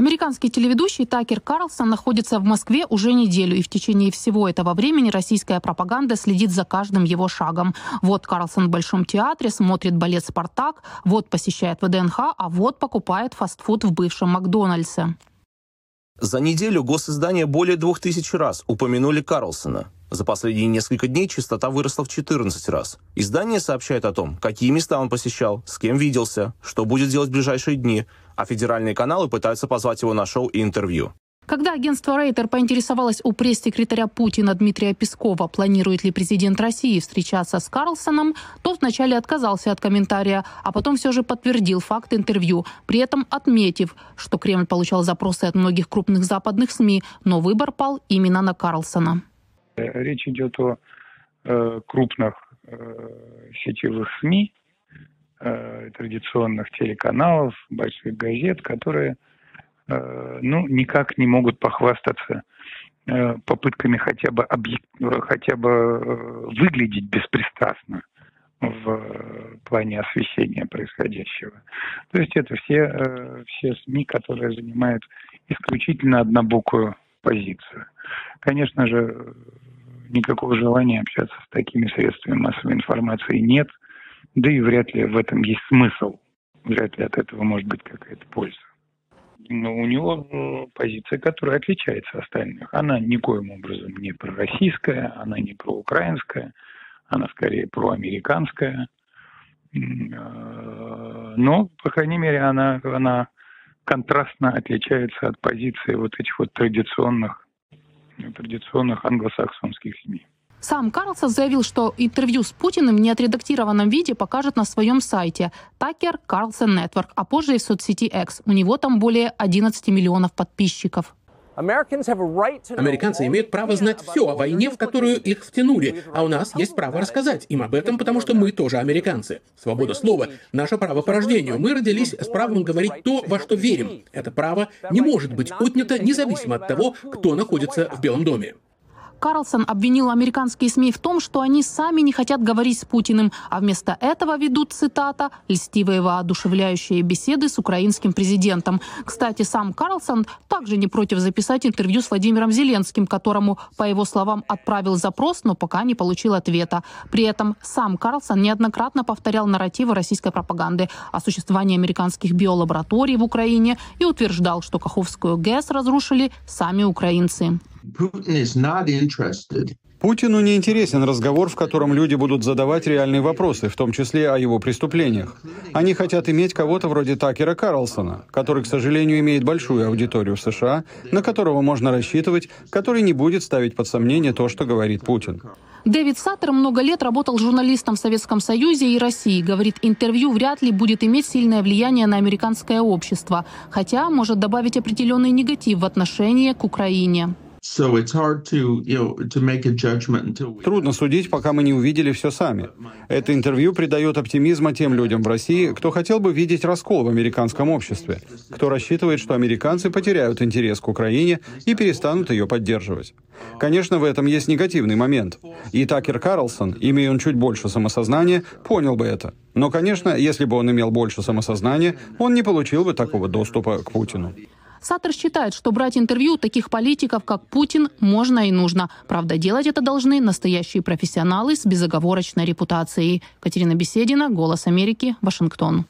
Американский телеведущий Такер Карлсон находится в Москве уже неделю, и в течение всего этого времени российская пропаганда следит за каждым его шагом. Вот Карлсон в Большом театре, смотрит балет «Спартак», вот посещает ВДНХ, а вот покупает фастфуд в бывшем Макдональдсе. За неделю госиздания более двух тысяч раз упомянули Карлсона. За последние несколько дней частота выросла в 14 раз. Издание сообщает о том, какие места он посещал, с кем виделся, что будет делать в ближайшие дни – а федеральные каналы пытаются позвать его на шоу и интервью. Когда агентство Рейтер поинтересовалось у пресс-секретаря Путина Дмитрия Пескова, планирует ли президент России встречаться с Карлсоном, тот вначале отказался от комментария, а потом все же подтвердил факт интервью, при этом отметив, что Кремль получал запросы от многих крупных западных СМИ, но выбор пал именно на Карлсона. Речь идет о э, крупных э, сетевых СМИ, э, традиционных телеканалов, больших газет, которые э, ну, никак не могут похвастаться э, попытками хотя бы, объект, хотя бы э, выглядеть беспристрастно в плане освещения происходящего. То есть это все, э, все СМИ, которые занимают исключительно однобокую позицию. Конечно же, никакого желания общаться с такими средствами массовой информации нет – да и вряд ли в этом есть смысл. Вряд ли от этого может быть какая-то польза. Но у него позиция, которая отличается от остальных. Она никоим образом не пророссийская, она не проукраинская, она скорее проамериканская. Э, но, по крайней мере, она, она контрастно отличается от позиции вот этих вот традиционных, традиционных англосаксонских СМИ. Сам Карлсон заявил, что интервью с Путиным в неотредактированном виде покажет на своем сайте Tucker Carlson Network, а позже и в соцсети X. У него там более 11 миллионов подписчиков. Американцы имеют право знать все о войне, в которую их втянули, а у нас есть право рассказать им об этом, потому что мы тоже американцы. Свобода слова — наше право по рождению. Мы родились с правом говорить то, во что верим. Это право не может быть отнято независимо от того, кто находится в Белом доме. Карлсон обвинил американские СМИ в том, что они сами не хотят говорить с Путиным, а вместо этого ведут, цитата, «льстивые воодушевляющие беседы с украинским президентом». Кстати, сам Карлсон также не против записать интервью с Владимиром Зеленским, которому, по его словам, отправил запрос, но пока не получил ответа. При этом сам Карлсон неоднократно повторял нарративы российской пропаганды о существовании американских биолабораторий в Украине и утверждал, что Каховскую ГЭС разрушили сами украинцы. Путину не интересен разговор, в котором люди будут задавать реальные вопросы, в том числе о его преступлениях. Они хотят иметь кого-то вроде Такера Карлсона, который, к сожалению, имеет большую аудиторию в США, на которого можно рассчитывать, который не будет ставить под сомнение то, что говорит Путин. Дэвид Саттер много лет работал журналистом в Советском Союзе и России. Говорит, интервью вряд ли будет иметь сильное влияние на американское общество, хотя может добавить определенный негатив в отношении к Украине. Трудно судить, пока мы не увидели все сами. Это интервью придает оптимизма тем людям в России, кто хотел бы видеть раскол в американском обществе, кто рассчитывает, что американцы потеряют интерес к Украине и перестанут ее поддерживать. Конечно, в этом есть негативный момент. И Такер Карлсон, имея он чуть больше самосознания, понял бы это. Но, конечно, если бы он имел больше самосознания, он не получил бы такого доступа к Путину. Саттер считает, что брать интервью таких политиков, как Путин, можно и нужно. Правда, делать это должны настоящие профессионалы с безоговорочной репутацией. Катерина Беседина, «Голос Америки», Вашингтон.